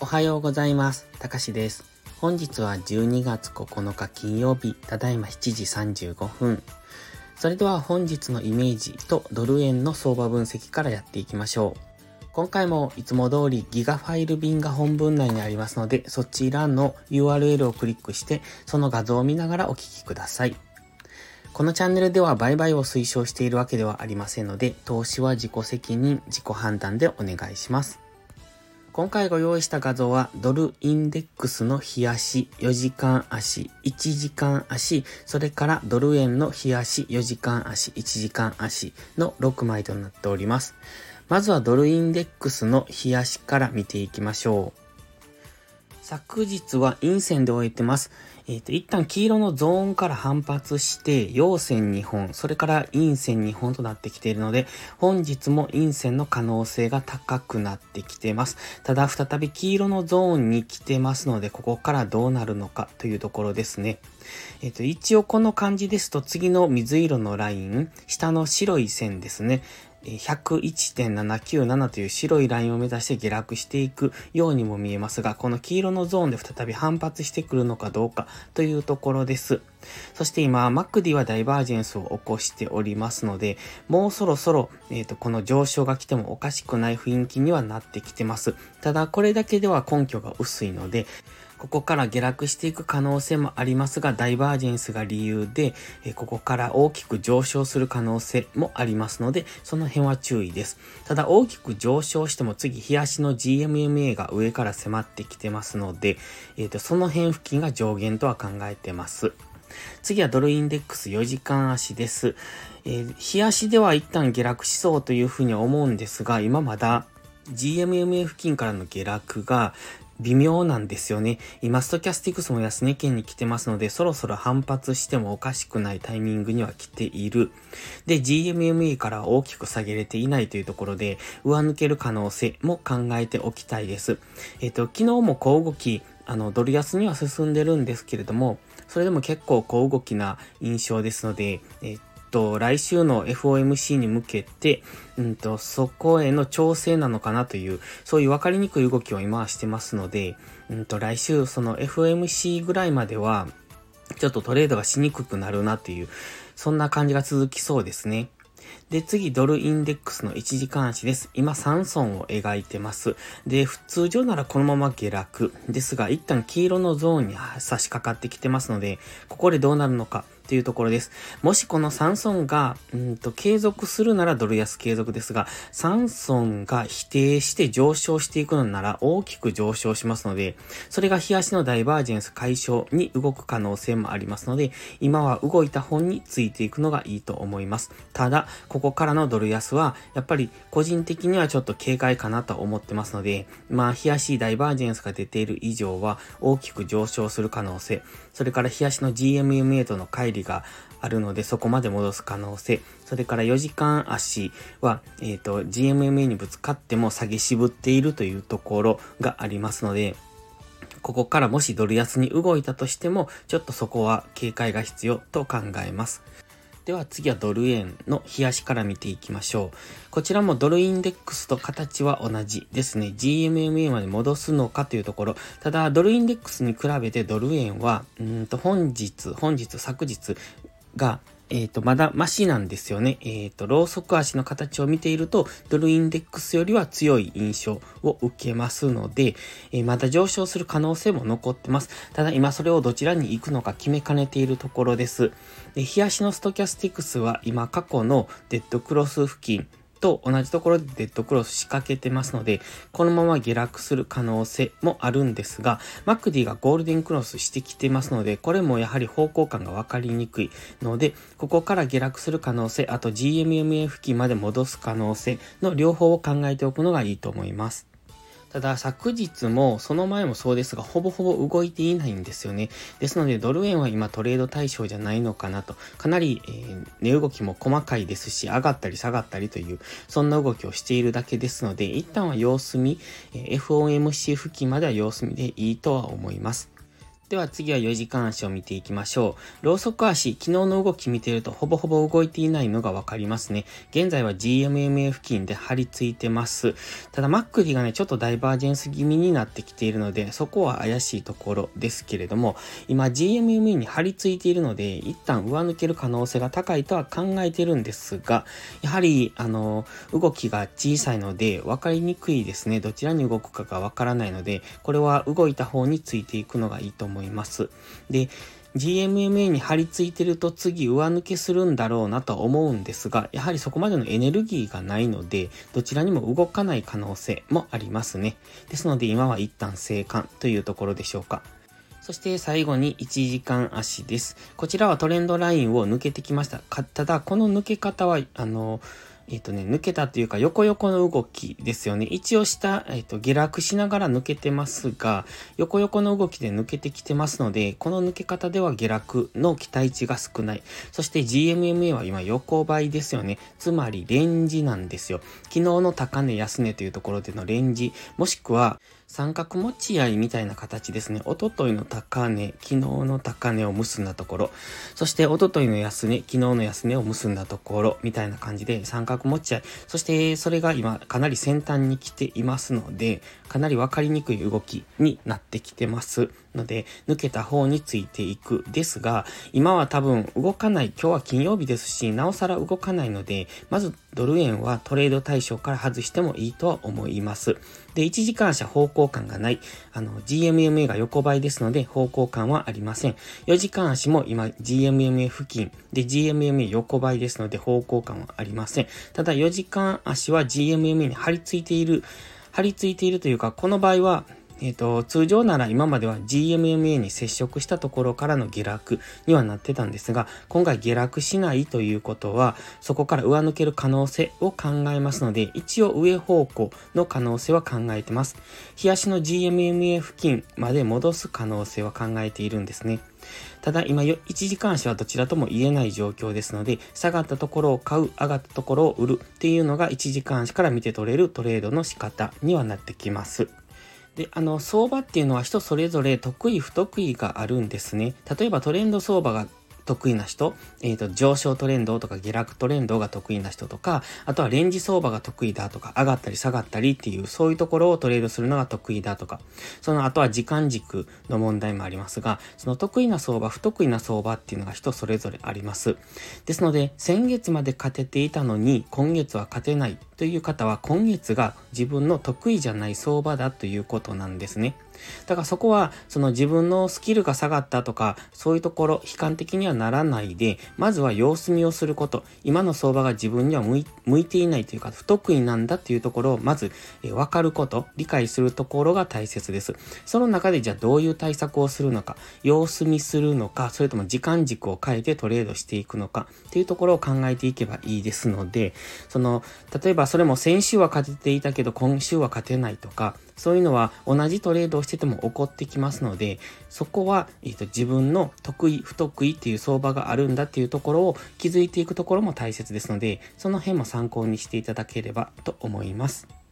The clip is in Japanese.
おはようございます。たかしです。本日は12月9日金曜日、ただいま7時35分。それでは本日のイメージとドル円の相場分析からやっていきましょう。今回もいつも通りギガファイル便が本文内にありますので、そちらの URL をクリックして、その画像を見ながらお聞きください。このチャンネルでは売買を推奨しているわけではありませんので、投資は自己責任、自己判断でお願いします。今回ご用意した画像はドルインデックスの日足、4時間足、1時間足、それからドル円の日足、4時間足、1時間足の6枚となっております。まずはドルインデックスの日足から見ていきましょう。昨日は陰線で終えてます。えっ、ー、と、一旦黄色のゾーンから反発して、陽線2本、それから陰線2本となってきているので、本日も陰線の可能性が高くなってきてます。ただ、再び黄色のゾーンに来てますので、ここからどうなるのかというところですね。えっ、ー、と、一応この感じですと、次の水色のライン、下の白い線ですね。101.797という白いラインを目指して下落していくようにも見えますが、この黄色のゾーンで再び反発してくるのかどうかというところです。そして今、マクディはダイバージェンスを起こしておりますので、もうそろそろ、えっ、ー、と、この上昇が来てもおかしくない雰囲気にはなってきてます。ただ、これだけでは根拠が薄いので、ここから下落していく可能性もありますが、ダイバージェンスが理由で、ここから大きく上昇する可能性もありますので、その辺は注意です。ただ大きく上昇しても次、日足の GMMA が上から迫ってきてますので、え、ー、と、その辺付近が上限とは考えてます。次はドルインデックス4時間足です。えー、日足では一旦下落しそうというふうに思うんですが、今まだ GMMA 付近からの下落が微妙なんですよね。今、ストキャスティクスも安値圏に来てますので、そろそろ反発してもおかしくないタイミングには来ている。で、GMMA から大きく下げれていないというところで、上抜ける可能性も考えておきたいです。えっ、と、昨日も小動き、あの、ドル安には進んでるんですけれども、それでも結構小動きな印象ですので、えと、来週の FOMC に向けて、うんと、そこへの調整なのかなという、そういう分かりにくい動きを今はしてますので、うんと、来週その FOMC ぐらいまでは、ちょっとトレードがしにくくなるなという、そんな感じが続きそうですね。で、次、ドルインデックスの1時間足です。今、3損を描いてます。で、普通上ならこのまま下落。ですが、一旦黄色のゾーンに差し掛かってきてますので、ここでどうなるのか。っていうところです。もしこのサンソンが、うんと、継続するならドル安継続ですが、サンソンが否定して上昇していくのなら大きく上昇しますので、それが日足のダイバージェンス解消に動く可能性もありますので、今は動いた本についていくのがいいと思います。ただ、ここからのドル安は、やっぱり個人的にはちょっと警戒かなと思ってますので、まあ、日足ダイバージェンスが出ている以上は大きく上昇する可能性、それから日足の GMMA との乖離があるので、そこまで戻す可能性。それから4時間足は、えっ、ー、と、GMMA にぶつかっても下げ渋っているというところがありますので、ここからもしドル安に動いたとしても、ちょっとそこは警戒が必要と考えます。では次はドル円の冷やしから見ていきましょう。こちらもドルインデックスと形は同じですね。GMMA まで戻すのかというところ。ただ、ドルインデックスに比べてドル円は、うんと本日、本日、昨日がえっ、ー、と、まだマシなんですよね。えっ、ー、と、ローソク足の形を見ていると、ドルインデックスよりは強い印象を受けますので、えー、まだ上昇する可能性も残ってます。ただ今それをどちらに行くのか決めかねているところです。で、日足のストキャスティクスは今過去のデッドクロス付近、と同じところでデッドクロス仕掛けてますので、このまま下落する可能性もあるんですが、マクディがゴールデンクロスしてきてますので、これもやはり方向感がわかりにくいので、ここから下落する可能性、あと GMMA 付近まで戻す可能性の両方を考えておくのがいいと思います。ただ昨日もその前もそうですがほぼほぼ動いていないんですよね。ですのでドル円は今トレード対象じゃないのかなと。かなり、えー、値動きも細かいですし上がったり下がったりというそんな動きをしているだけですので一旦は様子見、えー、FOMC 付近までは様子見でいいとは思います。では次は4時間足を見ていきましょう。ローソク足、昨日の動き見てるとほぼほぼ動いていないのがわかりますね。現在は GMMA 付近で張り付いてます。ただ、マックディがね、ちょっとダイバージェンス気味になってきているので、そこは怪しいところですけれども、今 GMMA に張り付いているので、一旦上抜ける可能性が高いとは考えてるんですが、やはり、あの、動きが小さいので、分かりにくいですね。どちらに動くかがわからないので、これは動いた方についていくのがいいと思います。いますで、GMMA に張り付いてると次上抜けするんだろうなとは思うんですが、やはりそこまでのエネルギーがないので、どちらにも動かない可能性もありますね。ですので今は一旦生還というところでしょうか。そして最後に1時間足です。こちらはトレンドラインを抜けてきました。ただ、この抜け方は、あの、えっ、ー、とね、抜けたというか、横横の動きですよね。一応下、えっ、ー、と、下落しながら抜けてますが、横横の動きで抜けてきてますので、この抜け方では下落の期待値が少ない。そして GMMA は今横ばいですよね。つまりレンジなんですよ。昨日の高値安値というところでのレンジ、もしくは、三角持ち合いみたいな形ですね。おとといの高値、昨日の高値を結んだところ、そしておとといの安値、昨日の安値を結んだところ、みたいな感じで三角持ち合い、そしてそれが今かなり先端に来ていますので、かなりわかりにくい動きになってきてます。ので、抜けた方についていく。ですが、今は多分動かない。今日は金曜日ですし、なおさら動かないので、まずドル円はトレード対象から外してもいいとは思います。で、1時間車方向感がない。あの、GMMA が横ばいですので、方向感はありません。4時間足も今、GMMA 付近。で、GMMA 横ばいですので、方向感はありません。ただ、4時間足は GMMA に張り付いている、張り付いているというか、この場合は、えっ、ー、と、通常なら今までは GMMA に接触したところからの下落にはなってたんですが、今回下落しないということは、そこから上抜ける可能性を考えますので、一応上方向の可能性は考えてます。日足の GMMA 付近まで戻す可能性は考えているんですね。ただ今1時間足はどちらとも言えない状況ですので、下がったところを買う、上がったところを売るっていうのが1時間足から見て取れるトレードの仕方にはなってきます。で、あの、相場っていうのは人それぞれ得意不得意があるんですね。例えばトレンド相場が得意な人、えっ、ー、と、上昇トレンドとか下落トレンドが得意な人とか、あとはレンジ相場が得意だとか、上がったり下がったりっていう、そういうところをトレードするのが得意だとか、その後は時間軸の問題もありますが、その得意な相場、不得意な相場っていうのが人それぞれあります。ですので、先月まで勝てていたのに、今月は勝てないという方は、今月が自分の得意じゃない相場だということなんですね。だからそこは、その自分のスキルが下がったとか、そういうところ、悲観的にはならないで、まずは様子見をすること。今の相場が自分には向いていないというか、不得意なんだっていうところを、まず、え分かること、理解するところが大切です。その中でじゃあどういう対策をするのか、様子見するのか、それとも時間軸を変えてトレードしていくのか、っていうところを考えていけばいいですので、その、例えばそれも先週は勝てていたけど、今週は勝てないとか、そういうのは同じトレードをしてても起こってきますので、そこは、えーと、自分の得意、不得意っていう相場があるんだっていうところを気づいていくところも大切ですので、その辺も参考にしていただければと思います。